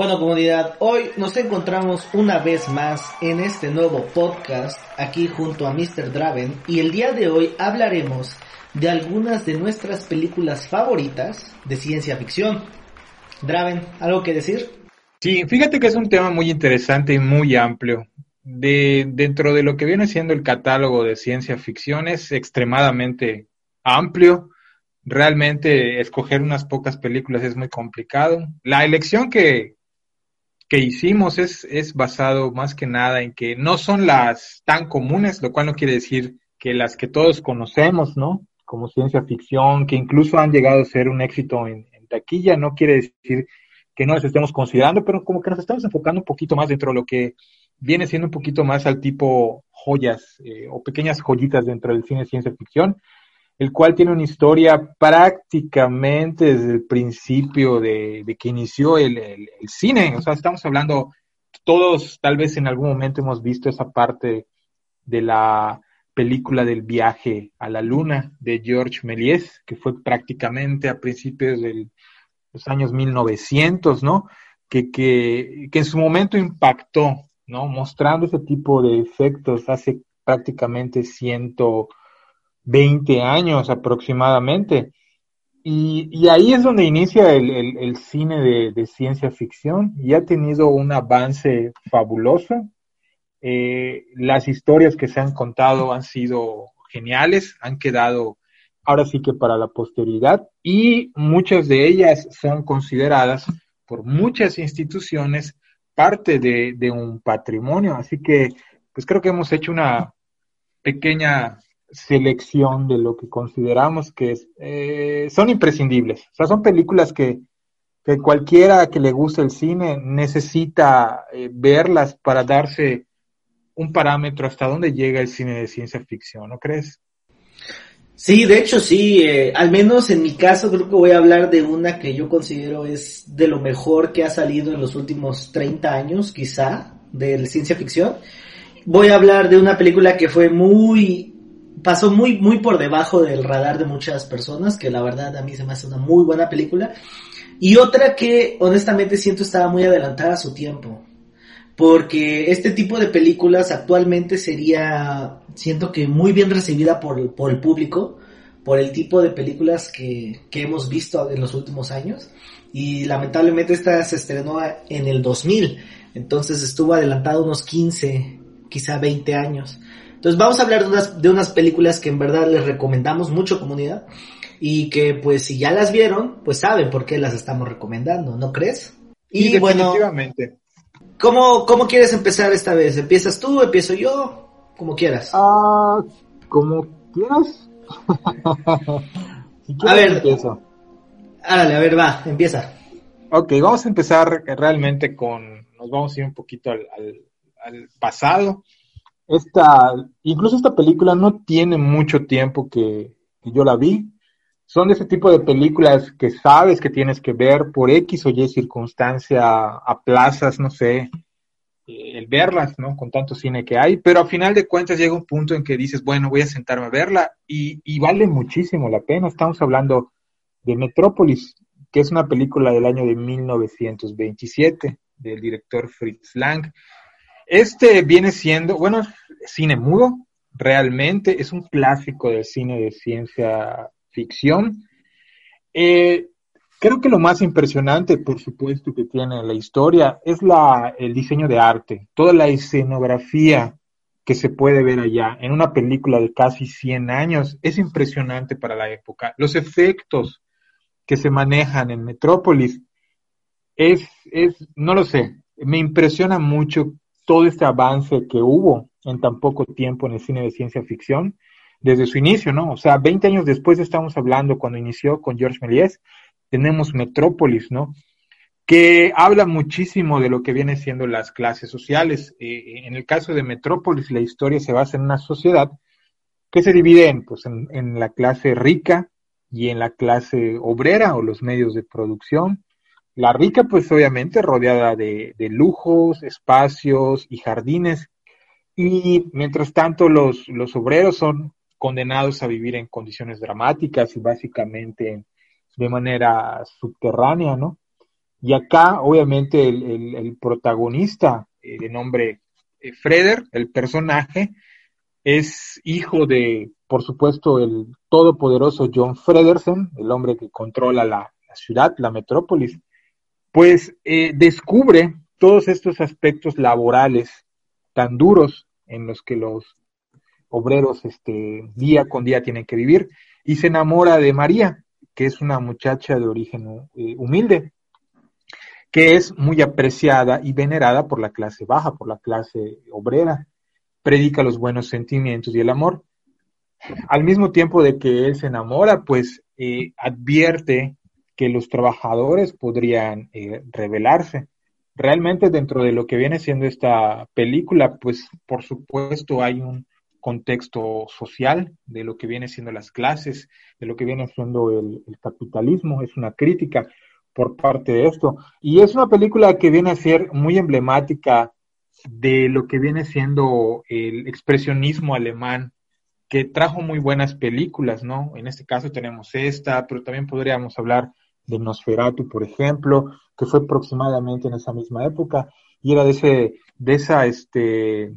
Bueno, comunidad, hoy nos encontramos una vez más en este nuevo podcast aquí junto a Mr. Draven y el día de hoy hablaremos de algunas de nuestras películas favoritas de ciencia ficción. Draven, ¿algo que decir? Sí, fíjate que es un tema muy interesante y muy amplio. De, dentro de lo que viene siendo el catálogo de ciencia ficción es extremadamente amplio. Realmente escoger unas pocas películas es muy complicado. La elección que, que hicimos es, es basado más que nada en que no son las tan comunes, lo cual no quiere decir que las que todos conocemos, ¿no? como ciencia ficción, que incluso han llegado a ser un éxito en, taquilla, no quiere decir que no las estemos considerando, pero como que nos estamos enfocando un poquito más dentro de lo que viene siendo un poquito más al tipo joyas eh, o pequeñas joyitas dentro del cine ciencia ficción, el cual tiene una historia prácticamente desde el principio de, que inició el, el, cine. O sea, estamos hablando, todos tal vez en algún momento hemos visto esa parte de la película del viaje a la luna de Georges Méliès, que fue prácticamente a principios de los años 1900, ¿no? Que, que, que en su momento impactó, ¿no? Mostrando ese tipo de efectos hace prácticamente 120 años aproximadamente. Y, ahí es donde inicia el, cine de, de, ciencia ficción y ha tenido un avance fabuloso. Eh, las historias que se han contado han sido geniales, han quedado ahora sí que para la posteridad y muchas de ellas son consideradas por muchas instituciones parte de, un patrimonio. Así que, pues creo que hemos hecho una pequeña selección de lo que consideramos que eh, son imprescindibles. O sea, son películas que, que cualquiera que le guste el cine necesita eh, verlas para darse un parámetro hasta dónde llega el cine de ciencia ficción, ¿no crees? Sí, de hecho sí, eh, al menos en mi caso creo que voy a hablar de una que yo considero es de lo mejor que ha salido en los últimos 30 años, quizá, de ciencia ficción. Voy a hablar de una película que fue muy, pasó muy, muy por debajo del radar de muchas personas, que la verdad a mí se me hace una muy buena película. Y otra que honestamente siento estaba muy adelantada a su tiempo porque este tipo de películas actualmente sería, siento que muy bien recibida por, por el público, por el tipo de películas que, que, hemos visto en los últimos años. Y lamentablemente esta se estrenó en el 2000, entonces estuvo adelantado unos 15, quizá 20 años. Entonces vamos a hablar de unas, de unas películas que en verdad les recomendamos mucho comunidad y que pues si ya las vieron, pues saben por qué las estamos recomendando, ¿no crees? Y, definitivamente. ¿Cómo, ¿Cómo quieres empezar esta vez? ¿Empiezas tú? ¿Empiezo yo? Como quieras. Ah, como quieras. a ver. Empiezo. Árale, a ver, va, empieza. Ok, vamos a empezar realmente con, nos vamos a ir un poquito al, al, pasado. Esta, incluso esta película no tiene mucho tiempo que, yo la vi. Son de ese tipo de películas que sabes que tienes que ver por X o Y circunstancia, a plazas, no sé, eh, el verlas, ¿no? Con tanto cine que hay, pero a final de cuentas llega un punto en que dices, bueno, voy a sentarme a verla y, y vale muchísimo la pena. Estamos hablando de Metrópolis, que es una película del año de 1927 del director Fritz Lang. Este viene siendo, bueno, cine mudo, realmente es un clásico del cine de ciencia ficción. Eh, creo que lo más impresionante, por supuesto, que tiene la historia es la, el diseño de arte, toda la escenografía que se puede ver allá en una película de casi 100 años es impresionante para la época. Los efectos que se manejan en Metrópolis es, es, no lo sé, me impresiona mucho todo este avance que hubo en tan poco tiempo en el cine de ciencia ficción desde su inicio, ¿no? O sea, 20 años después estamos hablando cuando inició con George Méliès, tenemos Metrópolis, ¿no? que habla muchísimo de lo que viene siendo las clases sociales. Eh, en el caso de Metrópolis, la historia se basa en una sociedad que se divide en, pues, en, la clase rica y en la clase obrera o los medios de producción. La rica, pues obviamente rodeada de, de lujos, espacios y jardines. Y mientras tanto, los, los obreros son condenados a vivir en condiciones dramáticas y básicamente de manera subterránea, ¿no? Y acá, obviamente, el, protagonista, eh, de nombre eh, Freder, el personaje, es hijo de, por supuesto, el todopoderoso John Fredersen, el hombre que controla la, ciudad, la metrópolis, pues eh, descubre todos estos aspectos laborales tan duros en los que los obreros este, día con día tienen que vivir y se enamora de María, que es una muchacha de origen humilde, que es muy apreciada y venerada por la clase baja, por la clase obrera. Predica los buenos sentimientos y el amor. Al mismo tiempo de que él se enamora, pues eh, advierte que los trabajadores podrían eh, rebelarse. Realmente dentro de lo que viene siendo esta película, pues por supuesto hay un contexto social de lo que viene siendo las clases, de lo que viene siendo el capitalismo, es una crítica, por parte de esto. Y es una película que viene a ser muy emblemática de lo que viene siendo el expresionismo alemán, que trajo muy buenas películas, ¿no? En este caso tenemos esta, pero también podríamos hablar de Nosferatu, por ejemplo, que fue aproximadamente en esa misma época, y era de ese, de esa, este,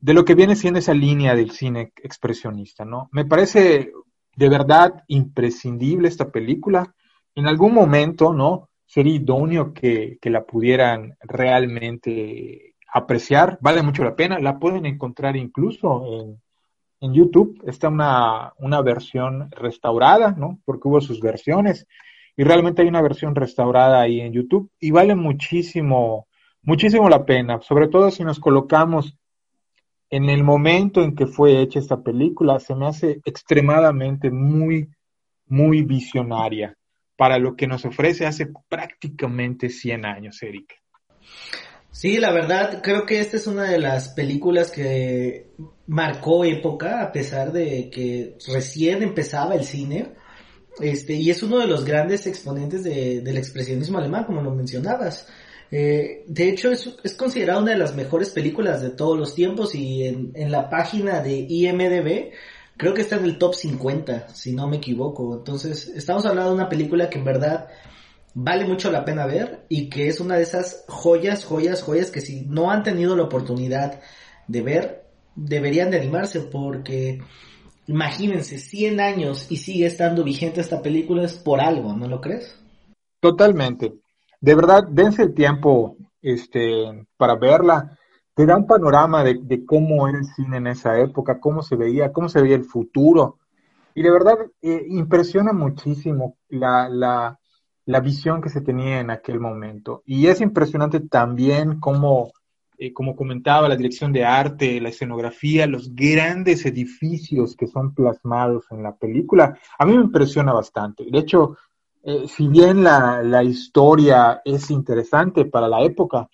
de lo que viene siendo esa línea del cine expresionista, ¿no? Me parece de verdad imprescindible esta película en algún momento, ¿no? Sería idóneo que, la pudieran realmente apreciar, vale mucho la pena, la pueden encontrar incluso en, en YouTube, está una, una versión restaurada, ¿no? Porque hubo sus versiones y realmente hay una versión restaurada ahí en YouTube y vale muchísimo, muchísimo la pena, sobre todo si nos colocamos en el momento en que fue hecha esta película, se me hace extremadamente muy, muy visionaria para lo que nos ofrece hace prácticamente 100 años, Erika. Sí, la verdad, creo que esta es una de las películas que marcó época, a pesar de que recién empezaba el cine. Este, y es uno de los grandes exponentes del expresionismo alemán, como lo mencionabas. Eh, de hecho, es, es considerada una de las mejores películas de todos los tiempos y en, en la página de IMDB creo que está en el top 50, si no me equivoco. Entonces, estamos hablando de una película que en verdad vale mucho la pena ver y que es una de esas joyas, joyas, joyas que si no han tenido la oportunidad de ver, deberían de animarse porque imagínense, 100 años y sigue estando vigente esta película es por algo, ¿no lo crees? Totalmente. De verdad, dense el tiempo este, para verla te da un panorama de, cómo era el cine en esa época, cómo se veía, cómo se veía el futuro. Y de verdad eh, impresiona muchísimo la, la, la, visión que se tenía en aquel momento. Y es impresionante también cómo, eh, como comentaba, la dirección de arte, la escenografía, los grandes edificios que son plasmados en la película. A mí me impresiona bastante. De hecho, eh, si bien la, la historia es interesante para la época,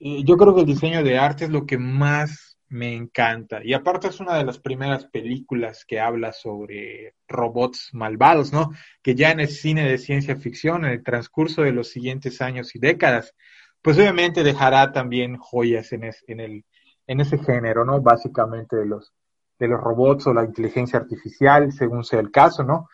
yo creo que el diseño de arte es lo que más me encanta. Y aparte es una de las primeras películas que habla sobre robots malvados, ¿no? Que ya en el cine de ciencia ficción, en el transcurso de los siguientes años y décadas, pues obviamente dejará también joyas en, en, el, en ese género, ¿no? Básicamente de los, de los robots o la inteligencia artificial, según sea el caso, ¿no?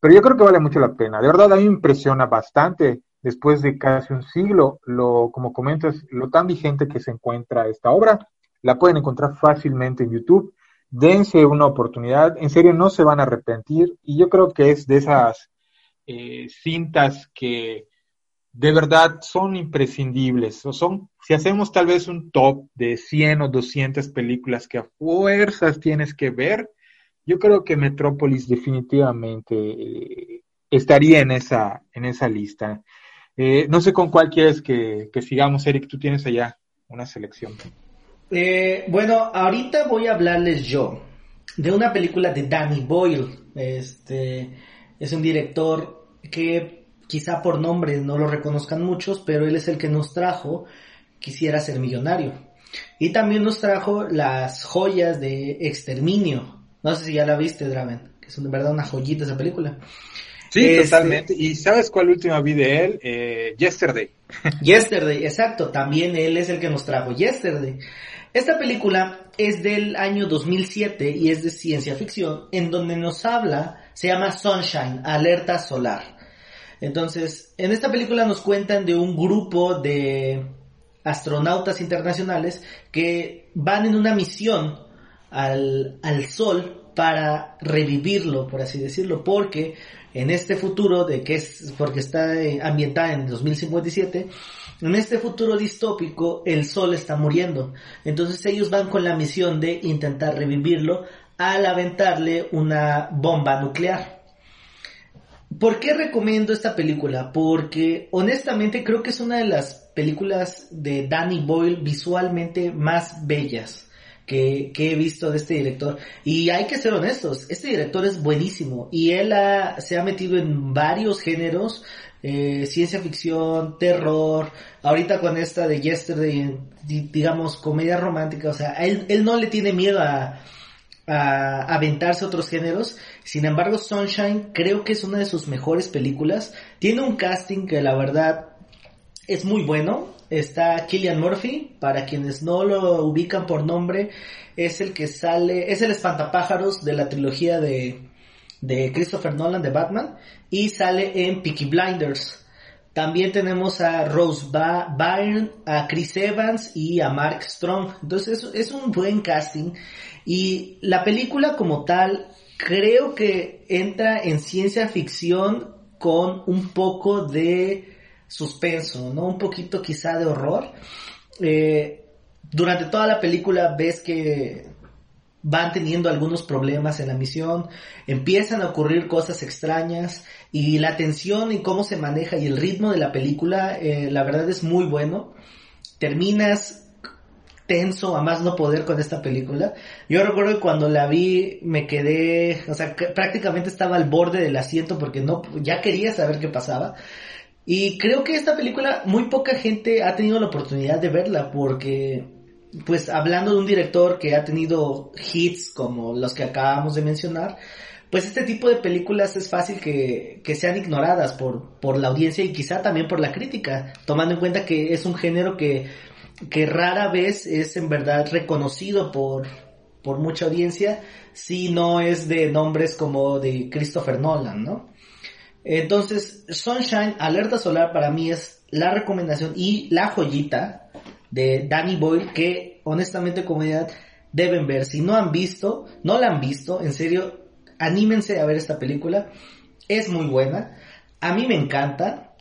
Pero yo creo que vale mucho la pena. De verdad, a mí me impresiona bastante después de casi un siglo, lo, como comentas, lo tan vigente que se encuentra esta obra, la pueden encontrar fácilmente en YouTube. Dense una oportunidad, en serio no se van a arrepentir y yo creo que es de esas eh, cintas que de verdad son imprescindibles. O son, si hacemos tal vez un top de 100 o 200 películas que a fuerzas tienes que ver, yo creo que Metrópolis definitivamente eh, estaría en esa, en esa lista. Eh, no sé con cuál quieres que, sigamos, Eric, tú tienes allá una selección. Eh, bueno, ahorita voy a hablarles yo de una película de Danny Boyle. Este es un director que quizá por nombre no lo reconozcan muchos, pero él es el que nos trajo Quisiera ser millonario. Y también nos trajo las joyas de Exterminio. No sé si ya la viste, Draven, que es de verdad una joyita esa película. Sí, este, totalmente. ¿Y sabes cuál última vi de él? Eh, Yesterday. Yesterday, exacto. También él es el que nos trajo Yesterday. Esta película es del año 2007 y es de ciencia ficción, en donde nos habla, se llama Sunshine, Alerta Solar. Entonces, en esta película nos cuentan de un grupo de astronautas internacionales que van en una misión al, al Sol para revivirlo, por así decirlo, porque en este futuro de que es porque está eh, ambientada en 2057 en este futuro distópico el sol está muriendo entonces ellos van con la misión de intentar revivirlo al aventarle una bomba nuclear ¿Por qué recomiendo esta película? Porque honestamente creo que es una de las películas de Danny Boyle visualmente más bellas que, he visto de este director. Y hay que ser honestos, este director es buenísimo y él se ha metido en varios géneros, eh, ciencia ficción, terror, ahorita con esta de Yesterday, digamos, comedia romántica, o sea, él, él no le tiene miedo a, a aventarse otros géneros. Sin embargo, Sunshine creo que es una de sus mejores películas. Tiene un casting que la verdad es muy bueno. Está Killian Murphy, para quienes no lo ubican por nombre, es el que sale, es el espantapájaros de la trilogía de, de Christopher Nolan de Batman y sale en Peaky Blinders. También tenemos a Rose Byrne, a Chris Evans y a Mark Strong. Entonces es, un buen casting. Y la película como tal creo que entra en ciencia ficción con un poco de suspenso, ¿no? Un poquito quizá de horror. Eh, durante toda la película ves que van teniendo algunos problemas en la misión, empiezan a ocurrir cosas extrañas y la tensión y cómo se maneja y el ritmo de la película, eh, la verdad es muy bueno. Terminas tenso a más no poder con esta película. Yo recuerdo que cuando la vi me quedé, o sea, prácticamente estaba al borde del asiento porque no, ya quería saber qué pasaba. Y creo que esta película muy poca gente ha tenido la oportunidad de verla porque, pues hablando de un director que ha tenido hits como los que acabamos de mencionar, pues este tipo de películas es fácil que, que sean ignoradas por, por la audiencia y quizá también por la crítica, tomando en cuenta que es un género que, que rara vez es en verdad reconocido por, por mucha audiencia, si no es de nombres como de Christopher Nolan, ¿no? Entonces, Sunshine, Alerta Solar para mí es la recomendación y la joyita de Danny Boyle que honestamente comunidad deben ver. Si no han visto, no la han visto, en serio, anímense a ver esta película. Es muy buena. A mí me encanta.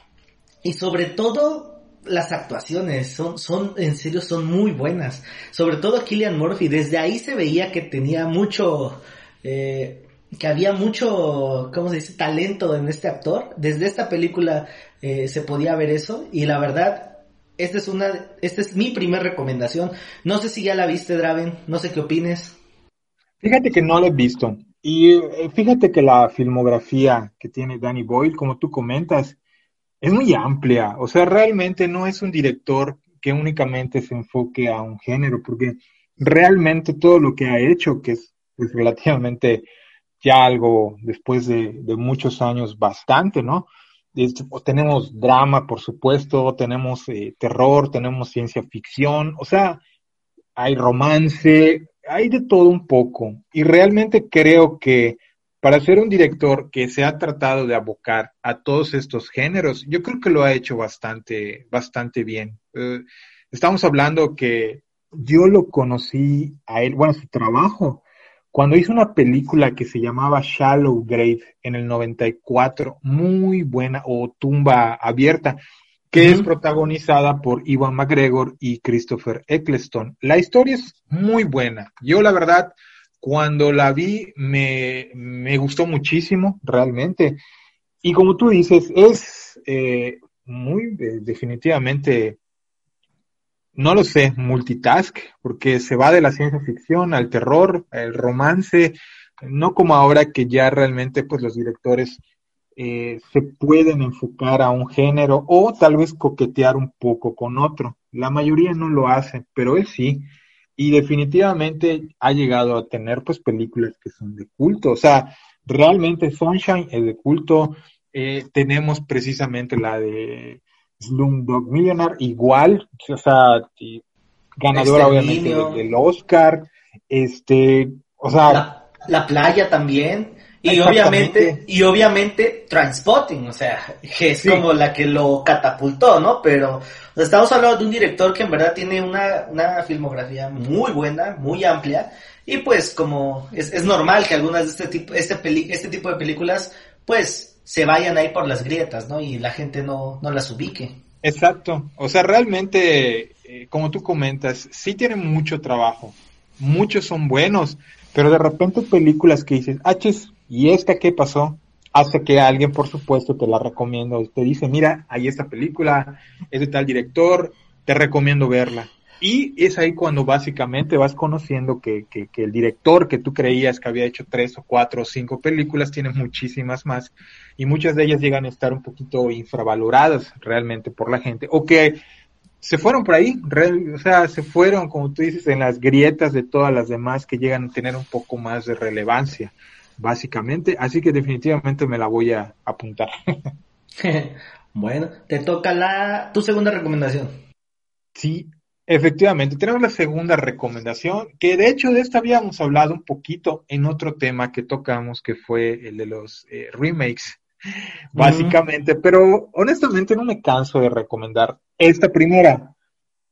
Y sobre todo las actuaciones son, son, en serio, son muy buenas. Sobre todo Killian Murphy. Desde ahí se veía que tenía mucho, eh, que había mucho, ¿cómo se dice?, talento en este actor. Desde esta película eh, se podía ver eso y la verdad, esta es una, esta es mi primera recomendación. No sé si ya la viste, Draven, no sé qué opines. Fíjate que no la he visto. Y eh, fíjate que la filmografía que tiene Danny Boyle, como tú comentas, es muy amplia. O sea, realmente no es un director que únicamente se enfoque a un género, porque realmente todo lo que ha hecho, que es pues, relativamente ya algo después de, muchos años bastante, ¿no? Tenemos drama, por supuesto, tenemos eh, terror, tenemos ciencia ficción, o sea, hay romance, hay de todo un poco. Y realmente creo que para ser un director que se ha tratado de abocar a todos estos géneros, yo creo que lo ha hecho bastante, bastante bien. Eh, estamos hablando que yo lo conocí a él, bueno, su trabajo cuando hizo una película que se llamaba Shallow Grave en el 94, muy buena, o Tumba Abierta, que es protagonizada por Iwan McGregor y Christopher Eccleston. La historia es muy buena. Yo la verdad, cuando la vi, me, me gustó muchísimo, realmente. Y como tú dices, es eh, muy definitivamente, no lo sé, multitask, porque se va de la ciencia ficción al terror, al romance, no como ahora que ya realmente pues los directores eh, se pueden enfocar a un género o tal vez coquetear un poco con otro. La mayoría no lo hace, pero él sí. Y definitivamente ha llegado a tener pues películas que son de culto. O sea, realmente Sunshine es de culto. Eh, tenemos precisamente la de Slumdog Millionaire, igual, o sea, ganadora obviamente del Oscar. Este, o sea, la playa también. Y obviamente, y obviamente Transpotting, o sea, que es como la que lo catapultó, ¿no? Pero estamos hablando de un director que en verdad tiene una, una filmografía muy buena, muy amplia, y pues como es, es normal que algunas de este tipo, este, peli, este tipo de películas, pues se vayan ahí por las grietas, ¿no? Y la gente no, no las ubique. Exacto, o sea, realmente, eh, como tú comentas, sí tienen mucho trabajo, muchos son buenos, pero de repente películas que dices, ah, ¿y esta qué pasó? Hace que alguien, por supuesto, te la recomiendo. Te dice, mira, hay esta película, es de tal director, te recomiendo verla. Y es ahí cuando básicamente vas conociendo que, que, que, el director que tú creías que había hecho tres o cuatro o cinco películas tiene muchísimas más y muchas de ellas llegan a estar un poquito infravaloradas realmente por la gente o que se fueron por ahí, o sea, se fueron, como tú dices, en las grietas de todas las demás que llegan a tener un poco más de relevancia, básicamente. Así que definitivamente me la voy a apuntar. bueno, te toca la tu segunda recomendación. Sí, efectivamente, tenemos la segunda recomendación, que de hecho de esta habíamos hablado un poquito en otro tema que tocamos, que fue el de los eh, remakes básicamente, pero honestamente no me canso de recomendar esta primera,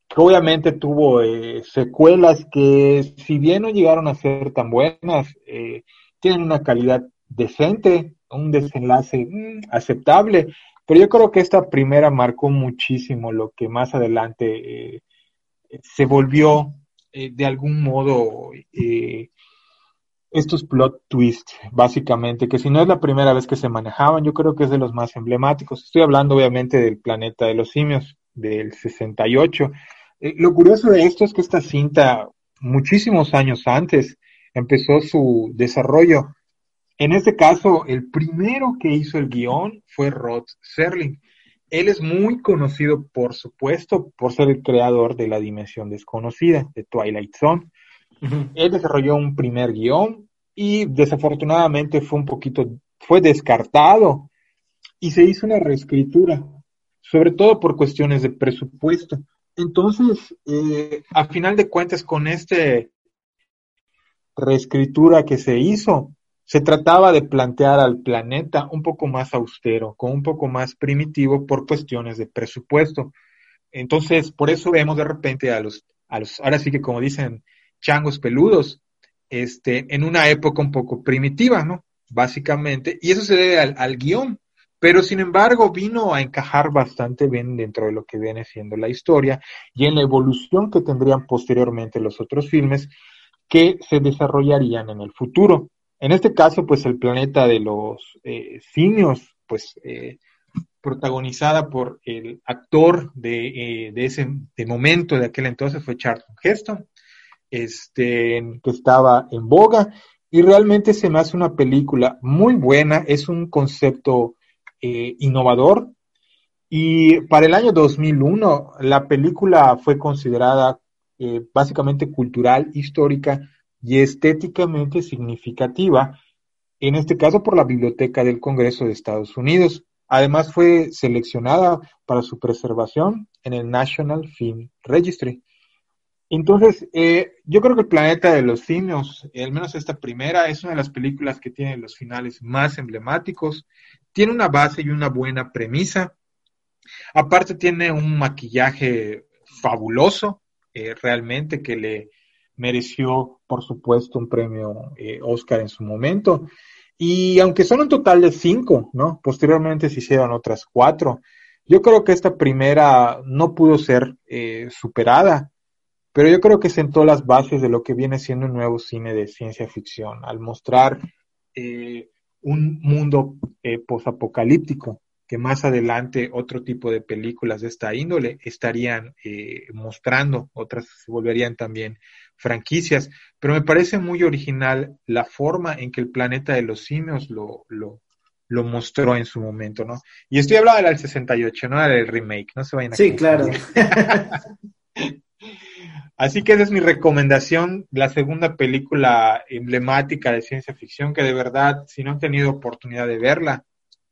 que obviamente tuvo eh, secuelas que si bien no llegaron a ser tan buenas, eh, tienen una calidad decente, un desenlace mm, aceptable, pero yo creo que esta primera marcó muchísimo lo que más adelante eh, se volvió de algún modo estos plot twists, básicamente, que si no es la primera vez que se manejaban, yo creo que es de los más emblemáticos. Estoy hablando obviamente del planeta de los simios, del 68. Eh, lo curioso de esto es que esta cinta, muchísimos años antes, empezó su desarrollo. En este caso, el primero que hizo el guion fue Rod Serling. Él es muy conocido, por supuesto, por ser el creador de La Dimensión Desconocida, de Twilight Zone. Él desarrolló un primer guion y desafortunadamente fue un poquito, fue descartado y se hizo una reescritura, sobre todo por cuestiones de presupuesto. Entonces, eh, a final de cuentas, con esta reescritura que se hizo, se trataba de plantear al planeta un poco más austero, con un poco más primitivo por cuestiones de presupuesto. Entonces, por eso vemos de repente a los, a los, ahora sí que como dicen changos peludos, este, en una época un poco primitiva, ¿no? Básicamente, y eso se debe al, guion, pero sin embargo vino a encajar bastante bien dentro de lo que viene siendo la historia y en la evolución que tendrían posteriormente los otros filmes que se desarrollarían en el futuro. En este caso, pues el planeta de los eh, simios, pues eh, protagonizada por el actor de, eh, de ese de momento, de aquel entonces, fue Charlton Heston, este, que estaba en boga y realmente se me hace una película muy buena, es un concepto eh, innovador y para el año 2001 la película fue considerada eh, básicamente cultural, histórica y estéticamente significativa, en este caso por la Biblioteca del Congreso de Estados Unidos. Además fue seleccionada para su preservación en el National Film Registry. Entonces, eh, yo creo que el planeta de los simios, al menos esta primera, es una de las películas que tiene los finales más emblemáticos. Tiene una base y una buena premisa. Aparte tiene un maquillaje fabuloso, eh, realmente, que le mereció, por supuesto, un premio eh, Oscar en su momento. Y aunque son un total de cinco, ¿no? Posteriormente se hicieron otras cuatro. Yo creo que esta primera no pudo ser eh, superada, pero yo creo que sentó las bases de lo que viene siendo un nuevo cine de ciencia ficción, al mostrar eh, un mundo eh, posapocalíptico que más adelante otro tipo de películas de esta índole estarían eh, mostrando, otras se volverían también franquicias, pero me parece muy original la forma en que el planeta de los simios lo, lo, lo mostró en su momento, ¿no? Y estoy hablando de la del 68, no del remake, no se vayan a Sí, claro. Así que esa es mi recomendación, la segunda película emblemática de ciencia ficción, que de verdad, si no han tenido oportunidad de verla,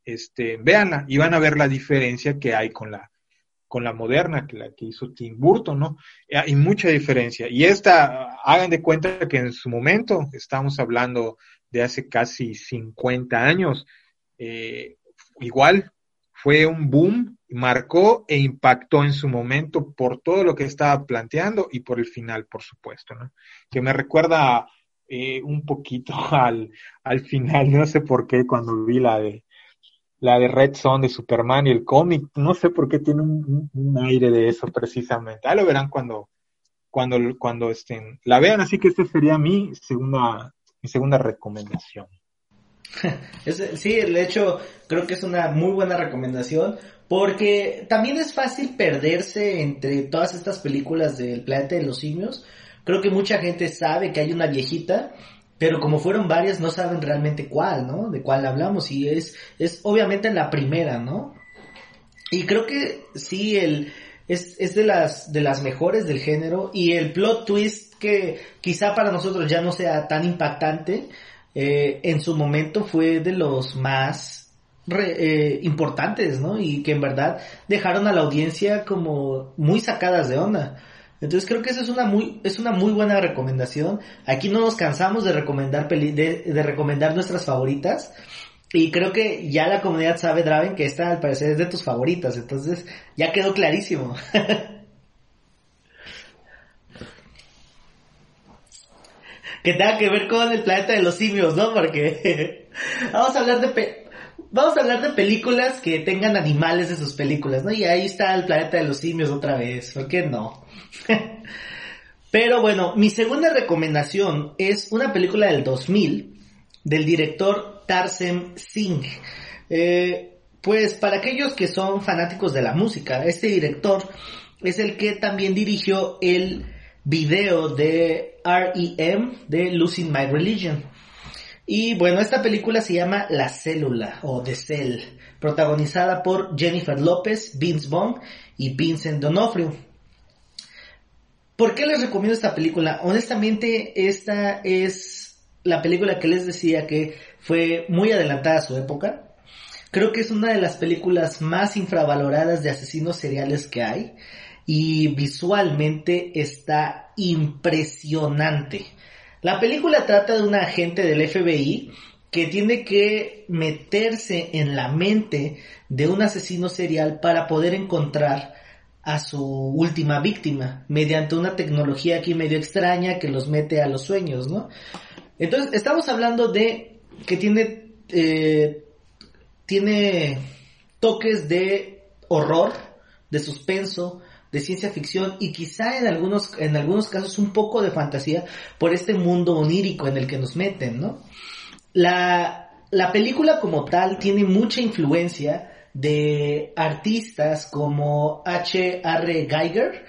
este, véanla y van a ver la diferencia que hay con la, con la moderna, que la que hizo Tim Burton, ¿no? Hay mucha diferencia. Y esta, hagan de cuenta que en su momento, estamos hablando de hace casi 50 años, eh, igual fue un boom, marcó e impactó en su momento por todo lo que estaba planteando y por el final, por supuesto, ¿no? Que me recuerda eh, un poquito al, al final, no sé por qué, cuando vi la de la de Red Son de Superman y el cómic, no sé por qué tiene un, un, aire de eso precisamente. Ahí lo verán cuando, cuando, cuando estén, la vean, así que esta sería mi segunda, mi segunda recomendación. sí, de hecho, creo que es una muy buena recomendación porque también es fácil perderse entre todas estas películas del planeta de los simios. Creo que mucha gente sabe que hay una viejita, pero como fueron varias no saben realmente cuál, ¿no? De cuál hablamos y es es obviamente la primera, ¿no? Y creo que sí el es, es de las de las mejores del género y el plot twist que quizá para nosotros ya no sea tan impactante, eh, en su momento fue de los más re, eh, importantes, ¿no? Y que en verdad dejaron a la audiencia como muy sacadas de onda. Entonces creo que esa es una muy, es una muy buena recomendación. Aquí no nos cansamos de recomendar peli de, de, recomendar nuestras favoritas. Y creo que ya la comunidad sabe, Draven, que esta al parecer es de tus favoritas. Entonces ya quedó clarísimo. que tenga que ver con el planeta de los simios, ¿no? Porque vamos a hablar de vamos a hablar de películas que tengan animales de sus películas, ¿no? Y ahí está el planeta de los simios otra vez, ¿por qué no? Pero bueno, mi segunda recomendación es una película del 2000 del director Tarsem Singh. Eh, pues para aquellos que son fanáticos de la música, este director es el que también dirigió el video de REM de Losing My Religion. Y bueno, esta película se llama La Célula o The Cell, protagonizada por Jennifer López, Vince Vaughn y Vincent D'Onofrio. ¿Por qué les recomiendo esta película? Honestamente, esta es la película que les decía que fue muy adelantada a su época. Creo que es una de las películas más infravaloradas de asesinos seriales que hay y visualmente está impresionante. La película trata de un agente del FBI que tiene que meterse en la mente de un asesino serial para poder encontrar a su última víctima mediante una tecnología aquí medio extraña que los mete a los sueños, ¿no? Entonces, estamos hablando de que tiene, eh, tiene toques de horror, de suspenso, de ciencia ficción y quizá en algunos, en algunos casos un poco de fantasía por este mundo onírico en el que nos meten, ¿no? La, la película como tal tiene mucha influencia de artistas como H.R. Geiger,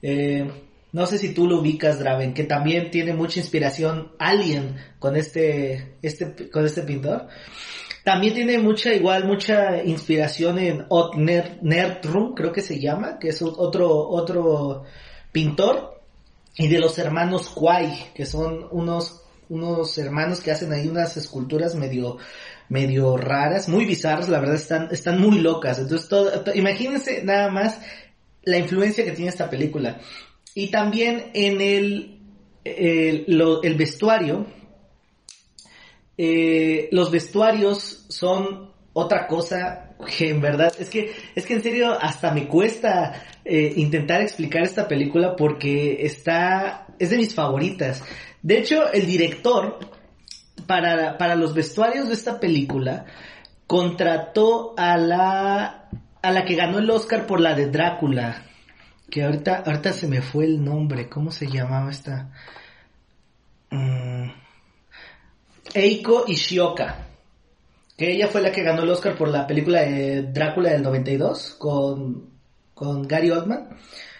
eh, no sé si tú lo ubicas, Draven, que también tiene mucha inspiración Alien con este, este, con este pintor. También tiene mucha, igual, mucha inspiración en Ot Nerdrum, creo que se llama, que es otro, otro pintor. Y de los hermanos Kwai, que son unos, unos hermanos que hacen ahí unas esculturas medio, medio raras, muy bizarras, la verdad están, están muy locas. Entonces, todo, imagínense nada más la influencia que tiene esta película. Y también en el, el, el vestuario, eh, los vestuarios son otra cosa que en verdad es que es que en serio hasta me cuesta eh, intentar explicar esta película porque está es de mis favoritas de hecho el director para, para los vestuarios de esta película contrató a la a la que ganó el Oscar por la de Drácula. Que ahorita, ahorita se me fue el nombre. ¿Cómo se llamaba esta? Mm, Eiko Ishioka. Que ella fue la que ganó el Oscar por la película de Drácula del 92 con, con Gary Oldman.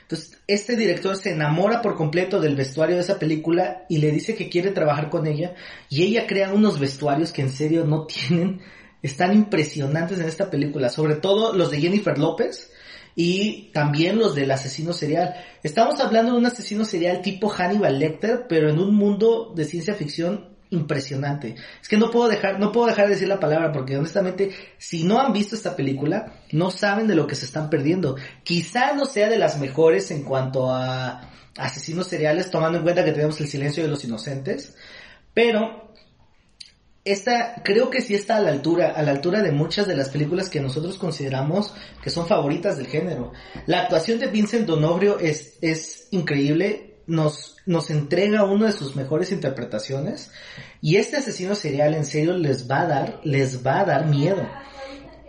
Entonces, este director se enamora por completo del vestuario de esa película y le dice que quiere trabajar con ella. Y ella crea unos vestuarios que en serio no tienen, están impresionantes en esta película. Sobre todo los de Jennifer López y también los del asesino serial. Estamos hablando de un asesino serial tipo Hannibal Lecter, pero en un mundo de ciencia ficción impresionante. Es que no puedo dejar, no puedo dejar de decir la palabra porque honestamente, si no han visto esta película, no saben de lo que se están perdiendo. Quizá no sea de las mejores en cuanto a asesinos seriales, tomando en cuenta que tenemos el silencio de los inocentes, pero esta creo que sí está a la altura, a la altura de muchas de las películas que nosotros consideramos que son favoritas del género. La actuación de Vincent Donofrio es, es increíble nos, nos entrega una de sus mejores interpretaciones y este asesino serial en serio les va a dar, les va a dar miedo.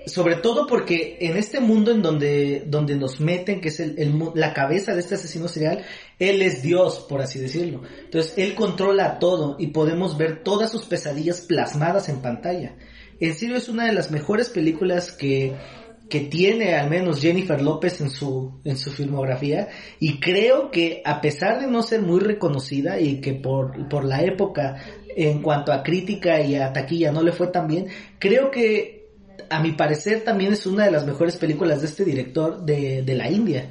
Sobre todo porque en este mundo en donde, donde nos meten, que es el, la cabeza de este asesino serial, él es Dios, por así decirlo. Entonces, él controla todo y podemos ver todas sus pesadillas plasmadas en pantalla. En serio, es una de las mejores películas que, que tiene al menos Jennifer López en su, en su filmografía y creo que a pesar de no ser muy reconocida y que por, por la época en cuanto a crítica y a taquilla no le fue tan bien, creo que a mi parecer también es una de las mejores películas de este director de, de la India.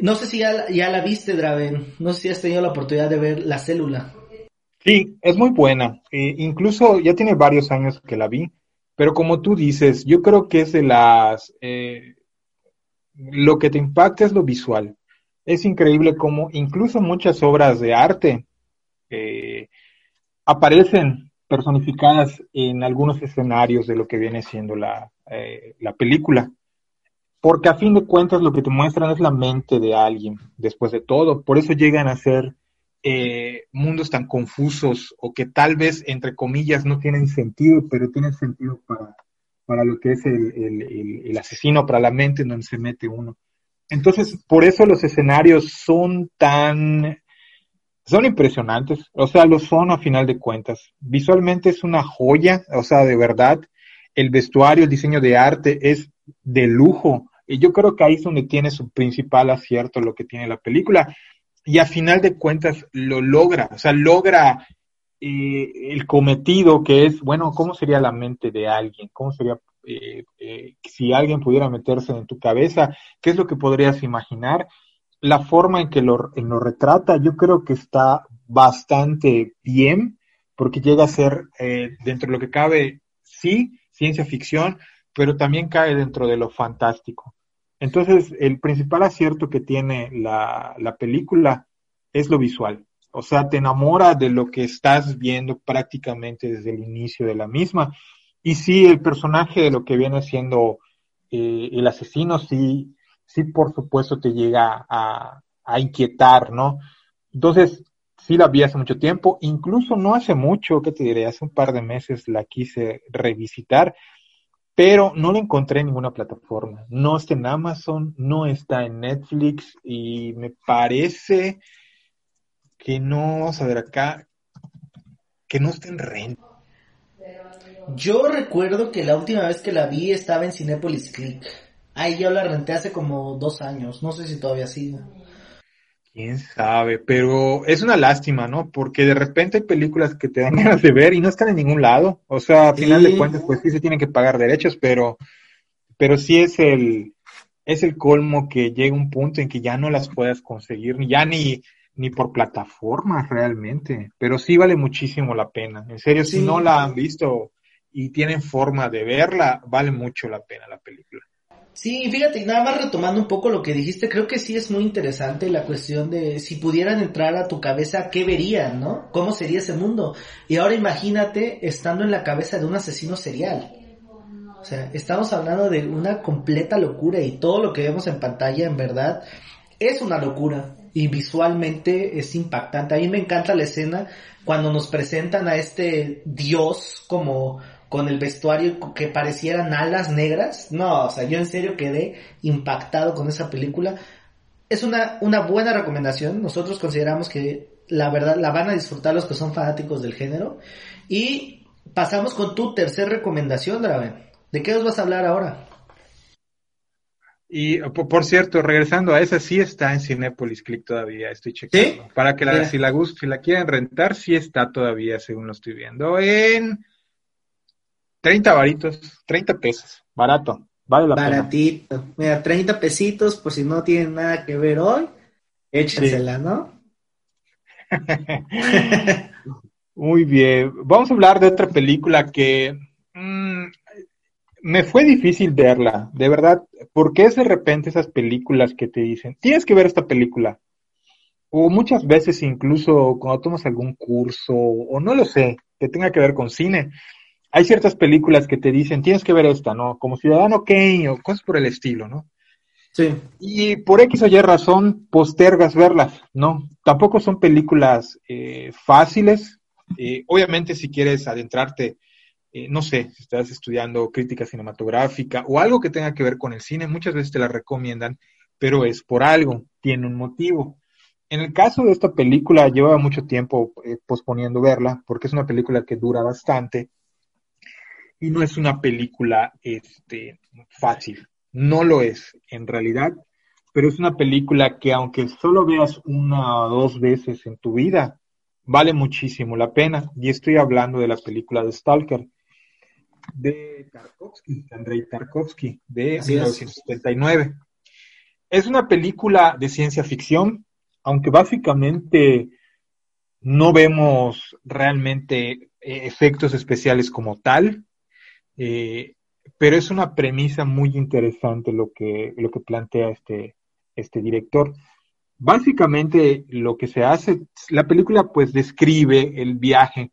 No sé si ya, ya la viste, Draven, no sé si has tenido la oportunidad de ver La Célula. Sí, es muy buena. Eh, incluso ya tiene varios años que la vi pero como tú dices, yo creo que es de las... Eh, lo que te impacta es lo visual. Es increíble cómo incluso muchas obras de arte eh, aparecen personificadas en algunos escenarios de lo que viene siendo la, eh, la película. Porque a fin de cuentas lo que te muestran es la mente de alguien, después de todo. Por eso llegan a ser eh, mundos tan confusos o que tal vez, entre comillas, no tienen sentido, pero tienen sentido para, para lo que es el, el, asesino, para la mente en donde se mete uno. Entonces, por eso los escenarios son tan, son impresionantes, o sea, lo son a final de cuentas. Visualmente es una joya, o sea, de verdad, el vestuario, el diseño de arte es de lujo. Y yo creo que ahí es donde tiene su principal acierto lo que tiene la película y a final de cuentas lo logra, o sea, logra eh, el cometido que es, bueno, ¿cómo sería la mente de alguien? ¿Cómo sería eh, eh, si alguien pudiera meterse en tu cabeza? ¿Qué es lo que podrías imaginar? La forma en que lo, lo retrata, yo creo que está bastante bien, porque llega a ser, dentro de lo que cabe, sí, ciencia ficción, pero también cae dentro de lo fantástico. Entonces, el principal acierto que tiene la, la película es lo visual. O sea, te enamora de lo que estás viendo prácticamente desde el inicio de la misma. Y sí, el personaje de lo que viene siendo eh, el asesino, sí, sí, por supuesto te llega a, a inquietar, ¿no? Entonces, sí la vi hace mucho tiempo, incluso no hace mucho, ¿qué te diré? Hace un par de meses la quise revisitar pero no la encontré en ninguna plataforma. No está en Amazon, no está en Netflix y me parece que no, vamos a ver acá, que no está en renta. Yo recuerdo que la última vez que la vi estaba en Cinepolis Click. Ahí yo la renté hace como dos años, no sé si todavía sigue. Quién sabe, pero es una lástima, ¿no? Porque de repente hay películas que te dan ganas de ver y no están en ningún lado. O sea, a final de cuentas, pues sí se tienen que pagar derechos, pero, pero sí es el, es el colmo que llega un punto en que ya no las puedas conseguir, ya ni, ni por plataformas realmente. Pero sí vale muchísimo la pena. En serio, si no la han visto y tienen forma de verla, vale mucho la pena la película. Sí, fíjate, nada más retomando un poco lo que dijiste, creo que sí es muy interesante la cuestión de si pudieran entrar a tu cabeza, ¿qué verían, no? ¿Cómo sería ese mundo? Y ahora imagínate estando en la cabeza de un asesino serial. O sea, estamos hablando de una completa locura y todo lo que vemos en pantalla, en verdad, es una locura y visualmente es impactante. A mí me encanta la escena cuando nos presentan a este dios como con el vestuario que parecieran alas negras. No, o sea, yo en serio quedé impactado con esa película. Es una, una buena recomendación. Nosotros consideramos que la verdad la van a disfrutar los que son fanáticos del género. Y pasamos con tu tercer recomendación, Draven. ¿De qué os vas a hablar ahora? Y por, cierto, regresando a esa, sí está en Cinepolis Click todavía, estoy checando. Para que la, si la, si la quieren rentar, sí está todavía, según lo estoy viendo, en 30 varitos, 30 pesos, barato, vale la Baratito. Mira, 30 pesitos, por si no tienen nada que ver hoy, échensela, ¿no? Muy bien, vamos a hablar de otra película que mm, me fue difícil verla, de verdad, porque es de repente esas películas que te dicen, tienes que ver esta película. O muchas veces incluso cuando tomas algún curso, o no lo sé, que tenga que ver con cine, hay ciertas películas que te dicen, tienes que ver esta, ¿no? Como Ciudadano Kane o cosas por el estilo, ¿no? Sí. Y por X o Y razón postergas verlas, ¿no? Tampoco son películas eh, fáciles. Eh, obviamente si quieres adentrarte eh, no sé, si estás estudiando crítica cinematográfica o algo que tenga que ver con el cine, muchas veces te la recomiendan, pero es por algo, tiene un motivo. En el caso de esta película, llevaba mucho tiempo eh, posponiendo verla, porque es una película que dura bastante y no es una película este, fácil. No lo es, en realidad, pero es una película que aunque solo veas una o dos veces en tu vida, vale muchísimo la pena. Y estoy hablando de la película de Stalker de Tarkovsky, Andrei Tarkovsky, de 1979. Es. una película de ciencia ficción, aunque básicamente no vemos realmente eh, efectos especiales como tal, eh, pero es una premisa muy interesante lo que, lo que plantea este, este director. Básicamente lo que se hace, la película pues describe el viaje